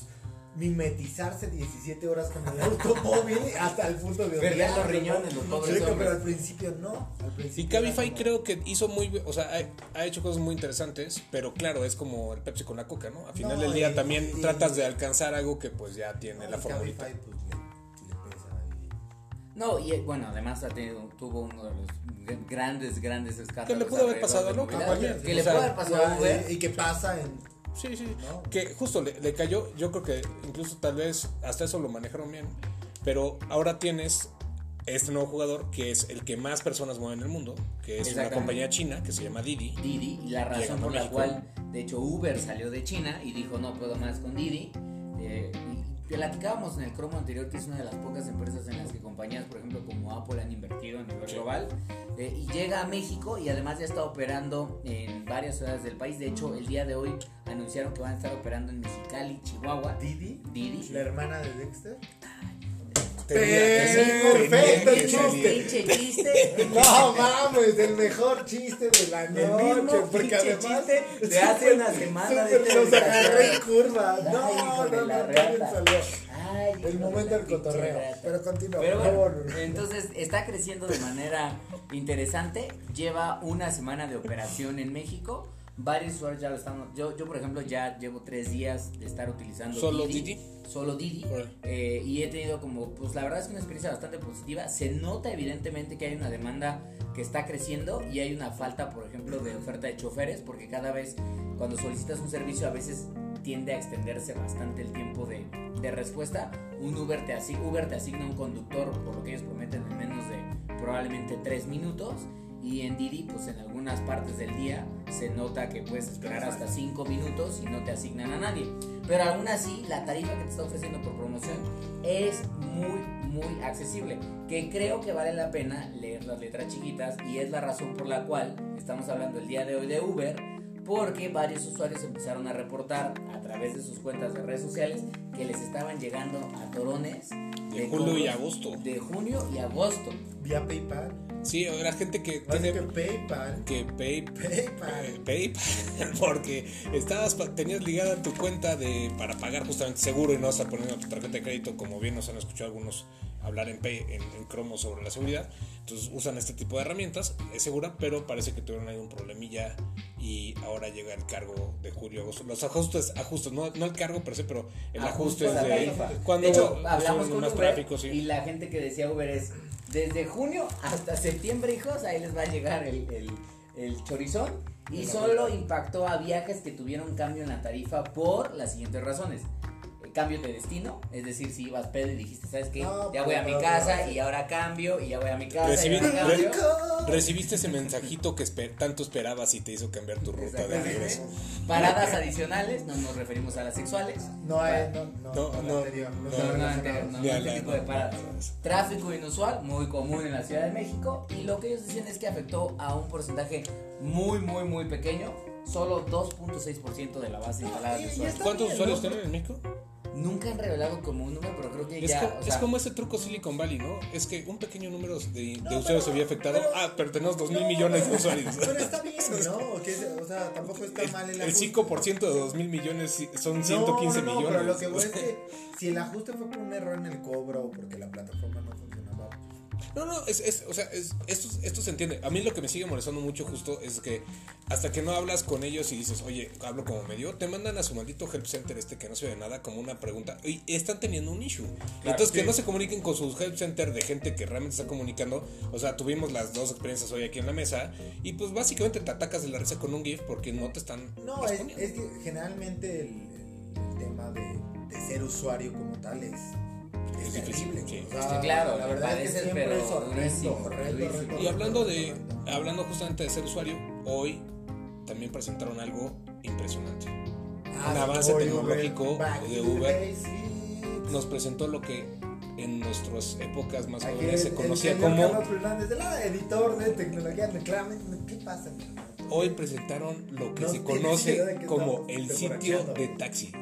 Speaker 3: mimetizarse 17 horas con el automóvil hasta el punto de
Speaker 2: Perder los riñones,
Speaker 3: ¿no?
Speaker 2: los pobres
Speaker 3: Sí, pero al principio no. Al principio
Speaker 4: Y Cabify creo que hizo muy, o sea, ha, ha hecho cosas muy interesantes, pero claro, es como el Pepsi con la Coca, ¿no? Al final
Speaker 3: No,
Speaker 4: del día
Speaker 3: y-
Speaker 4: también
Speaker 3: y-
Speaker 4: tratan de alcanzar algo que pues ya tiene
Speaker 3: como-
Speaker 4: la formulita.
Speaker 3: Cabify, pues, le, le pesa ahí.
Speaker 2: No, y bueno, además ha tenido, tuvo uno de los grandes, grandes escándalos.
Speaker 4: Que le pudo haber pasado, ¿no?
Speaker 2: Que le pudo haber pasado a
Speaker 3: No,
Speaker 2: Uber.
Speaker 3: y que pasa en.
Speaker 4: Sí, sí.
Speaker 3: ¿no?
Speaker 4: Que justo le, le cayó, yo creo que incluso tal vez hasta eso lo manejaron bien, pero ahora tienes este nuevo jugador que es el que más personas mueve en el mundo, que es una compañía china que se llama Didi.
Speaker 2: Didi y la razón por la
Speaker 4: México.
Speaker 2: cual, de hecho, Uber salió de China y dijo no puedo más con Didi. Eh, platicábamos en el cromo anterior que es una de las pocas empresas en las que compañías, por ejemplo, como Apple han invertido a nivel global. Eh, y llega a México y además ya está operando en varias ciudades del país. De hecho, el día de hoy anunciaron que van a estar operando en Mexicali, Chihuahua.
Speaker 3: Didi,
Speaker 2: Didi.
Speaker 3: la hermana de Dexter.
Speaker 4: Tenía-
Speaker 3: Perfecto.
Speaker 2: Pinche chiste.
Speaker 3: No mames, el mejor chiste de la
Speaker 2: El
Speaker 3: noche.
Speaker 2: mismo
Speaker 3: Porque además.
Speaker 2: chiste de hace una semana de
Speaker 3: los agarré en curva. No, no,
Speaker 2: de
Speaker 3: no, El momento del cotorreo. Pero continúa, por favor.
Speaker 2: entonces está creciendo de manera interesante. Lleva una semana de operación en México. Varios usuarios ya lo están. Yo, yo por ejemplo, ya llevo tres días de estar utilizando
Speaker 4: ¿Solo
Speaker 2: Didi.
Speaker 4: Didi?
Speaker 2: Solo Didi. Eh, y he tenido como, pues la verdad es que una experiencia bastante positiva. Se nota evidentemente que hay una demanda que está creciendo y hay una falta, por ejemplo, de oferta de choferes, porque cada vez cuando solicitas un servicio a veces tiende a extenderse bastante el tiempo de, de respuesta. Un Uber te, asi- Uber te asigna un conductor, por lo que ellos prometen, en menos de probablemente tres minutos. Y en Didi, pues en algunas partes del día se nota que puedes esperar hasta 5 minutos y no te asignan a nadie. Pero aún así, la tarifa que te está ofreciendo por promoción es muy, muy accesible. Que creo que vale la pena leer las letras chiquitas y es la razón por la cual estamos hablando el día de hoy de Uber. Porque varios usuarios empezaron a reportar a través de sus cuentas de redes sociales que les estaban llegando a torones
Speaker 4: De julio y agosto.
Speaker 2: De junio y agosto.
Speaker 3: Vía PayPal.
Speaker 4: Sí, la gente que
Speaker 3: Más
Speaker 4: tiene
Speaker 3: que PayPal.
Speaker 4: que pay,
Speaker 3: PayPal.
Speaker 4: PayPal, porque estabas tenías ligada tu cuenta de para pagar justamente seguro y no estar poniendo tu tarjeta de crédito, como bien nos han escuchado algunos hablar en, pay, en, en cromo sobre la seguridad. Entonces usan este tipo de herramientas, es segura, pero parece que tuvieron ahí un problemilla y ahora llega el cargo de julio agosto. Los ajustes, ajustes, no, no el cargo per se, pero el ajuste de
Speaker 2: tarifa.
Speaker 4: cuando
Speaker 2: de hecho, hablamos con Uber
Speaker 4: tráfico, sí.
Speaker 2: y la gente que decía Uber es desde junio hasta septiembre, hijos, ahí les va a llegar el, el, el chorizón. Y solo impactó a viajes que tuvieron cambio en la tarifa por las siguientes razones. El cambio de destino, es decir, si ibas pedo y dijiste, ¿sabes qué?
Speaker 3: No,
Speaker 2: ya voy a mi casa y ahora cambio y ya voy a mi casa.
Speaker 4: Recibí-
Speaker 2: y ahora cambio.
Speaker 4: re- recibiste ese mensajito que esper- tanto esperabas y te hizo cambiar tu ruta de regreso.
Speaker 2: Paradas adicionales, no nos referimos a las sexuales.
Speaker 3: No, eh, no, no,
Speaker 4: No,
Speaker 3: no,
Speaker 4: no,
Speaker 3: anterior, no,
Speaker 4: no,
Speaker 2: No, este tipo de paradas. Tráfico inusual, muy común en la Ciudad de México. Y lo que ellos dicen es que afectó a un porcentaje muy, muy, muy pequeño. Solo 2.6% de la base instalada de
Speaker 3: y
Speaker 2: usuarios.
Speaker 4: ¿Cuántos usuarios tienen en México?
Speaker 2: Nunca han revelado como un número, pero creo que
Speaker 4: Es,
Speaker 2: ya.
Speaker 4: co-
Speaker 2: o
Speaker 4: es
Speaker 2: sea,
Speaker 4: como ese truco Silicon Valley, ¿no? Es que un pequeño número de, de
Speaker 3: No,
Speaker 4: usuarios se había afectado.
Speaker 3: pero-
Speaker 4: ah, pero tenemos 2 mil
Speaker 3: No,
Speaker 4: millones de usuarios.
Speaker 3: Pero está bien, ¿no? Que es- o sea, tampoco está
Speaker 4: El,
Speaker 3: mal el
Speaker 4: el
Speaker 3: ajuste.
Speaker 4: 5% de 2 mil millones son 115
Speaker 3: no, no,
Speaker 4: millones.
Speaker 3: Pero lo que voy es que si el ajuste fue por un error en el cobro o porque la plataforma no funcionaba.
Speaker 4: No, no, es, es, o sea, es, esto, esto se entiende. A mí lo que me sigue molestando mucho justo es que hasta que no hablas con ellos y dices, oye, hablo como medio, te mandan a su maldito help center este que no se ve nada como una pregunta y están teniendo un issue. Entonces que no se comuniquen con sus help center de gente que realmente está comunicando. O sea, tuvimos las dos experiencias hoy aquí en la mesa y pues básicamente te atacas de la risa con un GIF porque no te están
Speaker 3: No, es, que generalmente el tema de, de ser usuario como tal es, es
Speaker 4: difícil, sí.
Speaker 3: O sea,
Speaker 2: Sí, claro,
Speaker 3: la verdad es que siempre
Speaker 2: pero
Speaker 3: es horrendo,
Speaker 4: Y hablando de, hablando justamente de ser usuario, hoy también presentaron algo impresionante.
Speaker 3: Ah,
Speaker 4: un avance tecnológico de Uber. Nos presentó lo que en nuestras épocas más jóvenes se
Speaker 3: el-
Speaker 4: conocía
Speaker 3: el
Speaker 4: como
Speaker 3: Carlos Fernández, de la editor de tecnología reclame. ¿Qué pasa?
Speaker 4: Hoy presentaron lo que
Speaker 3: No
Speaker 4: se conoce como el sitio de taxi.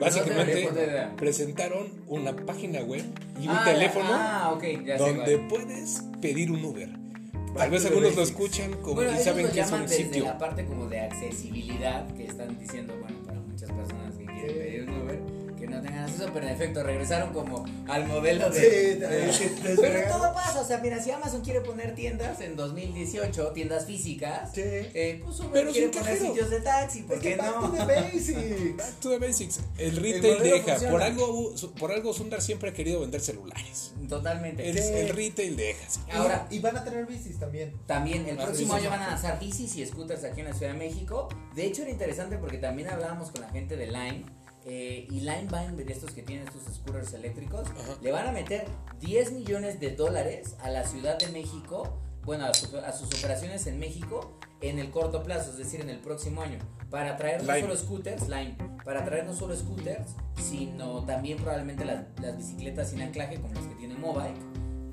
Speaker 4: Básicamente
Speaker 2: idea.
Speaker 4: presentaron una página web y un
Speaker 2: Ah,
Speaker 4: teléfono
Speaker 2: Ah, ok, ya sé
Speaker 4: donde
Speaker 2: cuál.
Speaker 4: puedes pedir un Uber. Tal vez algunos lo escuchan como
Speaker 2: Bueno,
Speaker 4: y saben que es un sitio.
Speaker 2: la parte como de accesibilidad que están diciendo, bueno, para muchas personas que quieren pedir no en efecto regresaron como al modelo de.
Speaker 3: Sí, de- de-
Speaker 2: Pero todo pasa, o sea, mira, si Amazon quiere poner tiendas en 2018, tiendas físicas,
Speaker 3: Sí.
Speaker 2: eh, pues Uber
Speaker 4: Pero
Speaker 2: quiere
Speaker 4: sin
Speaker 2: poner
Speaker 4: cajero.
Speaker 2: sitios de taxi, ¿por
Speaker 3: Es que
Speaker 2: qué
Speaker 3: back to
Speaker 2: no?
Speaker 3: the basics.
Speaker 4: Back to the basics. El
Speaker 3: El
Speaker 4: retail
Speaker 3: modelo
Speaker 4: deja.
Speaker 3: funciona.
Speaker 4: Por algo, por algo Sundar siempre ha querido vender celulares.
Speaker 2: Totalmente.
Speaker 4: El,
Speaker 3: Sí.
Speaker 4: el retail deja. sí.
Speaker 2: Ahora,
Speaker 3: Y, van a tener bicis también.
Speaker 2: También el
Speaker 4: Ah,
Speaker 2: próximo
Speaker 4: bicis.
Speaker 2: año van a lanzar bicis y scooters aquí en la Ciudad de México. De hecho era interesante porque también hablábamos con la gente de Lime. Eh, y invertir estos que tienen estos scooters eléctricos.
Speaker 4: Ajá.
Speaker 2: Le van a meter 10 millones de dólares a la Ciudad de México. Bueno, a, su- a sus operaciones en México en el corto plazo, es decir, en el próximo año. Para traer no solo scooters, Lime, para traer no solo scooters, sino también probablemente las, las bicicletas sin anclaje como las que tiene Mobike.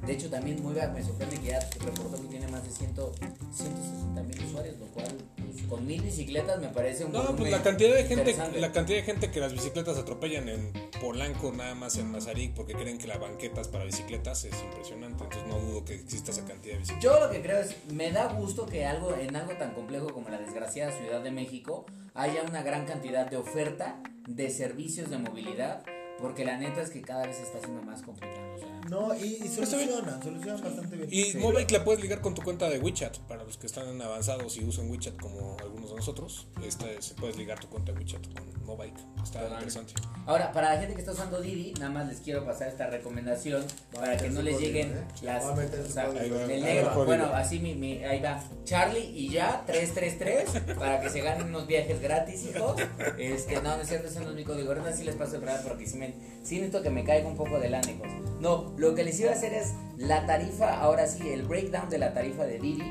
Speaker 2: De hecho, también Movic me sorprende que ya reportó que tiene más de 100, 160 mil usuarios, lo cual, pues, con mil bicicletas me parece un
Speaker 4: No, pues la cantidad de gente, la cantidad de gente que las bicicletas atropellan en Polanco, nada más en Mazarik, porque creen que la banqueta es para bicicletas, es impresionante. Entonces no dudo que exista esa cantidad de bicicletas.
Speaker 2: Yo lo que creo es, me da gusto que algo en algo tan complejo como la desgraciada Ciudad de México haya una gran cantidad de oferta de servicios de movilidad, porque la neta es que cada vez está haciendo más complicado. O sea,
Speaker 3: No, y, y solucionan, solucionan bastante bien.
Speaker 4: Y
Speaker 2: Sí.
Speaker 4: Mobike la puedes ligar con tu cuenta de WeChat. Para los que están avanzados y usan WeChat como algunos de nosotros, esta es- puedes ligar tu cuenta de WeChat con Mobike. Está interesante.
Speaker 2: Ahora, para la gente que está usando Didi, nada más les quiero pasar esta recomendación para que no les lleguen las...
Speaker 3: Va
Speaker 2: o sea,
Speaker 4: va,
Speaker 2: el negro,
Speaker 4: el código.
Speaker 2: bueno, así mi, mi- ahí va. Charlie y ya, 333, para que se ganen unos viajes gratis, hijos. Este, no, no es cierto, ese no es mi código. Ahorita sí les paso el real porque sí, me, sí necesito que me caiga un poco de lana, hijos. No, lo que les iba a hacer es la tarifa, ahora sí, el breakdown de la tarifa de Didi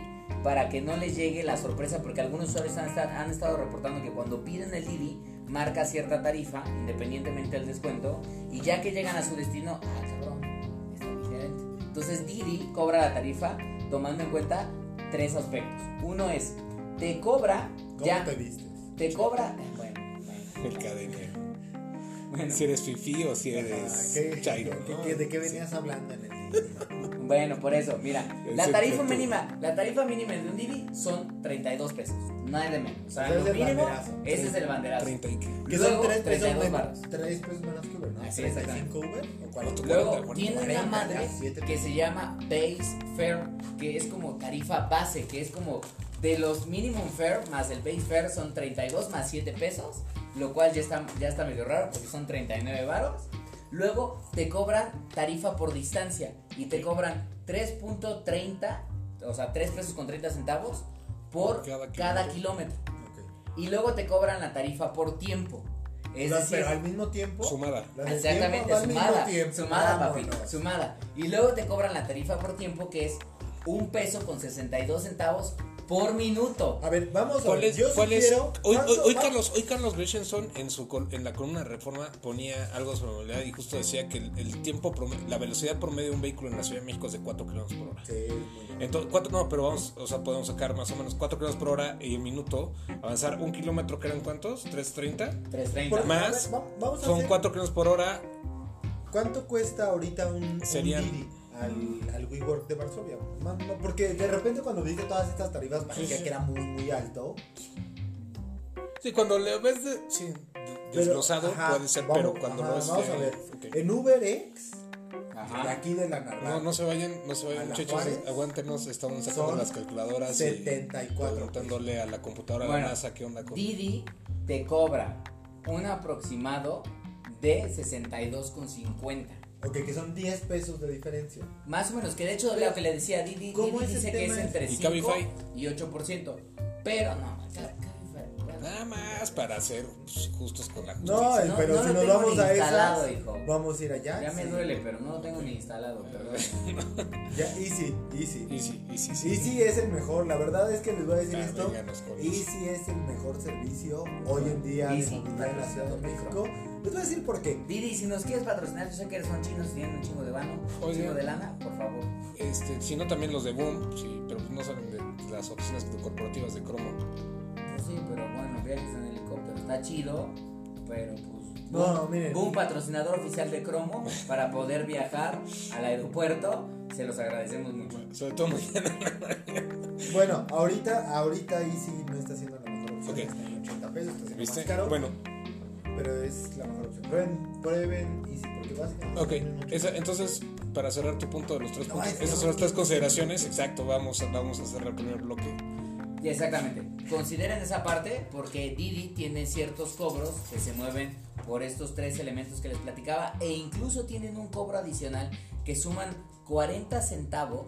Speaker 2: para que no les llegue la sorpresa, porque algunos usuarios han estado reportando que cuando piden el Didi, marca cierta tarifa, independientemente del descuento, y ya que llegan a su destino, ah, cabrón, está diferente. Entonces Didi cobra la tarifa tomando en cuenta tres aspectos. Uno es, te cobra,
Speaker 3: ¿Cómo
Speaker 2: ya,
Speaker 3: te vistes?
Speaker 2: te cobra, bueno, bueno,
Speaker 4: El cadenero.
Speaker 2: Bueno.
Speaker 4: Si eres fifi o si eres
Speaker 3: ¿qué-
Speaker 4: chairo.
Speaker 3: qué-
Speaker 4: ¿no?
Speaker 3: qué- ¿De qué venías hablando en el?
Speaker 2: Bueno, por eso, mira, la tarifa mínima, la tarifa mínima de un Didi son 32 pesos, nada de menos. O sea, lo
Speaker 3: es
Speaker 2: mínimo,
Speaker 3: banderazo.
Speaker 2: ese es el banderazo.
Speaker 4: 30 y qué.
Speaker 3: Que
Speaker 2: Luego,
Speaker 3: son 3 pesos,
Speaker 2: 32
Speaker 3: menos,
Speaker 2: varos.
Speaker 3: 3 pesos menos que Uber, ¿no?
Speaker 2: Así,
Speaker 3: 35 Uber o 40.
Speaker 2: Luego
Speaker 4: 40,
Speaker 2: tiene una
Speaker 3: 40,
Speaker 2: madre
Speaker 3: 7
Speaker 2: que se llama Base Fare, que es como tarifa base, que es como de los minimum fare más el base fare son 32 más 7 pesos, lo cual ya está, ya está medio raro porque son 39 varos. Luego te cobran tarifa por distancia y te cobran 3.30, o sea, 3 pesos con 30 centavos por
Speaker 4: Por cada
Speaker 2: cada,
Speaker 4: kilómetro.
Speaker 2: kilómetro.
Speaker 3: Ok.
Speaker 2: Y luego te cobran la tarifa por tiempo. Es decir,
Speaker 3: pero al mismo tiempo.
Speaker 4: Sumada.
Speaker 2: Exactamente,
Speaker 3: tiempo
Speaker 2: sumada,
Speaker 3: tiempo.
Speaker 2: sumada, papi, sumada. Y luego te cobran la tarifa por tiempo que es un peso con 62 centavos por minuto.
Speaker 3: A ver, vamos a
Speaker 4: ¿Cuál
Speaker 3: ver. Yo
Speaker 4: cuál es?
Speaker 3: sugiero.
Speaker 4: Hoy, hoy,
Speaker 3: ¿cuánto
Speaker 4: hoy
Speaker 3: va-
Speaker 4: Carlos, hoy Carlos en su col- en la columna de Reforma ponía algo sobre movilidad y justo decía que el, el tiempo prome- la velocidad promedio de un vehículo en la Ciudad de México es de 4 kilómetros por hora.
Speaker 3: Sí, muy.
Speaker 4: Entonces, cuatro, no, pero vamos, o sea, podemos sacar más o menos 4 kilómetros por hora y en minuto, avanzar un kilómetro que eran cuántos, 330,
Speaker 2: 330.
Speaker 3: Por-
Speaker 4: más,
Speaker 3: a ver, va- vamos a
Speaker 4: son
Speaker 3: hacer-
Speaker 4: 4 kilómetros por hora,
Speaker 3: ¿Cuánto cuesta ahorita un, un
Speaker 4: Serían-
Speaker 3: Didi al, al WeWork de Varsovia? Porque de repente cuando dije todas estas tarifas parecía
Speaker 4: sí.
Speaker 3: que era muy, muy alto.
Speaker 4: sí, cuando le ves de, sí,
Speaker 3: Pero,
Speaker 4: desglosado
Speaker 3: ajá,
Speaker 4: puede ser,
Speaker 3: vamos-
Speaker 4: pero cuando
Speaker 3: ajá,
Speaker 4: lo ves
Speaker 3: Vamos
Speaker 4: de-
Speaker 3: a ver.
Speaker 4: ok.
Speaker 3: En UberX, de
Speaker 2: Ajá.
Speaker 3: aquí de la Narvarte.
Speaker 4: No, no se vayan, no se
Speaker 3: ¿A
Speaker 4: vayan muchachos, aguántenos, estamos sacando las calculadoras y
Speaker 3: 74
Speaker 4: preguntándole a la computadora de
Speaker 2: Bueno,
Speaker 4: la NASA qué onda con...
Speaker 2: Didi te cobra un aproximado de 62,50.
Speaker 3: Ok, que son 10 pesos de diferencia.
Speaker 2: Más o menos, que de hecho lo que le decía Didi,
Speaker 3: ¿Cómo
Speaker 2: Didi dice que es entre
Speaker 4: ¿Y
Speaker 2: 5
Speaker 4: Cabify?
Speaker 2: y 8%. Pero no.
Speaker 4: Nada más para ser pues, justos con la justicia.
Speaker 3: No, eh,
Speaker 2: No,
Speaker 3: pero
Speaker 2: no
Speaker 3: si
Speaker 2: lo
Speaker 3: nos
Speaker 2: tengo
Speaker 3: vamos
Speaker 2: ni
Speaker 3: a
Speaker 2: instalado,
Speaker 3: esas,
Speaker 2: hijo.
Speaker 3: vamos a ir allá.
Speaker 2: Ya me
Speaker 3: sí.
Speaker 2: duele, pero no lo tengo ni instalado, perdón.
Speaker 3: Ya, easy, easy.
Speaker 4: Easy, easy, sí.
Speaker 3: Easy es el mejor, la verdad es que les voy a decir
Speaker 4: Ah,
Speaker 3: esto.
Speaker 4: vénganos con
Speaker 3: Easy es el mejor servicio hoy en día de
Speaker 2: Easy.
Speaker 3: movilidad en la Ciudad de México. Les voy a decir por qué.
Speaker 2: Didi, si nos quieres patrocinar, yo sé que eres un chino, si tienen un chingo de vano, un chingo de lana, por favor.
Speaker 4: Este, si no también los de Boom, sí, pero pues no salen de las oficinas corporativas de Cromo.
Speaker 2: Pues sí, pero bueno, viajes en helicóptero está chido, pero pues.
Speaker 3: No,
Speaker 2: Boom-
Speaker 3: miren.
Speaker 2: Boom, patrocinador oficial de Cromo, para poder viajar al aeropuerto, se los agradecemos mucho.
Speaker 4: Sobre todo mañana.
Speaker 3: Bueno, ahorita, ahorita Easy no está haciendo la mejor opción.
Speaker 4: Ok.
Speaker 3: Está en 80 pesos, está siendo
Speaker 4: ¿Viste?
Speaker 3: más caro.
Speaker 4: Bueno,
Speaker 3: pero es la mejor opción. Prueben, prueben Easy, porque básicamente.
Speaker 4: Ok, esa- entonces, para cerrar tu punto de los tres
Speaker 3: No,
Speaker 4: puntos, esas son las tres consideraciones. Exacto, vamos a, vamos a cerrar el primer bloque.
Speaker 2: Y Exactamente. Consideren esa parte porque Didi tiene ciertos cobros que se mueven por estos tres elementos que les platicaba e incluso tienen un cobro adicional que suman 40 centavos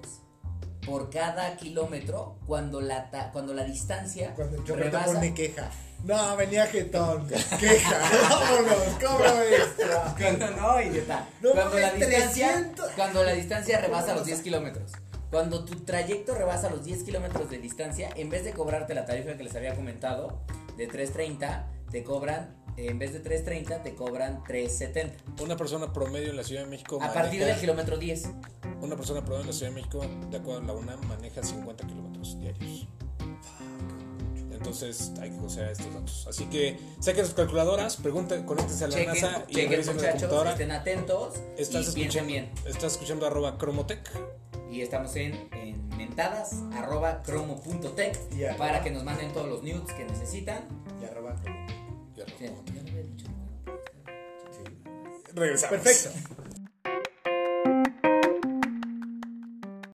Speaker 2: por cada kilómetro cuando la, ta- cuando la distancia
Speaker 3: Cuando te
Speaker 2: rebasa
Speaker 3: pone queja. No, venía jetón. Queja. Vámonos, cobro extra.
Speaker 2: Cuando no, idiota.
Speaker 3: No
Speaker 2: cuando la distancia
Speaker 3: 300.
Speaker 2: cuando la distancia rebasa los 10 kilómetros. Cuando tu trayecto rebasa los 10 kilómetros de distancia, en vez de cobrarte la tarifa que les había comentado de 3.30, te cobran, en vez de 3.30, te cobran 3.70.
Speaker 4: Una persona promedio en la Ciudad de México.
Speaker 2: A partir del kilómetro 10.
Speaker 4: Una persona promedio en la Ciudad de México, de acuerdo a la UNAM, maneja 50 kilómetros diarios. Entonces hay que considerar estos datos. Así que saquen sus calculadoras, pregunten, conéctense a la
Speaker 2: Chequen,
Speaker 4: NASA y
Speaker 2: chequen
Speaker 4: revisen la
Speaker 2: muchachos,
Speaker 4: computadora.
Speaker 2: estén atentos
Speaker 4: Estás
Speaker 2: y piensen
Speaker 4: escuchando,
Speaker 2: bien.
Speaker 4: estás escuchando arroba Cromotech.
Speaker 2: Y estamos en, en mentadas, arroba cromo.tech,
Speaker 3: Y arroba-
Speaker 2: para que nos manden todos los nudes que necesitan.
Speaker 3: Y arroba.
Speaker 4: y arroba
Speaker 2: Sí,
Speaker 4: Cromotech.
Speaker 2: ya lo había dicho.
Speaker 3: Sí.
Speaker 4: Regresamos.
Speaker 3: Perfecto.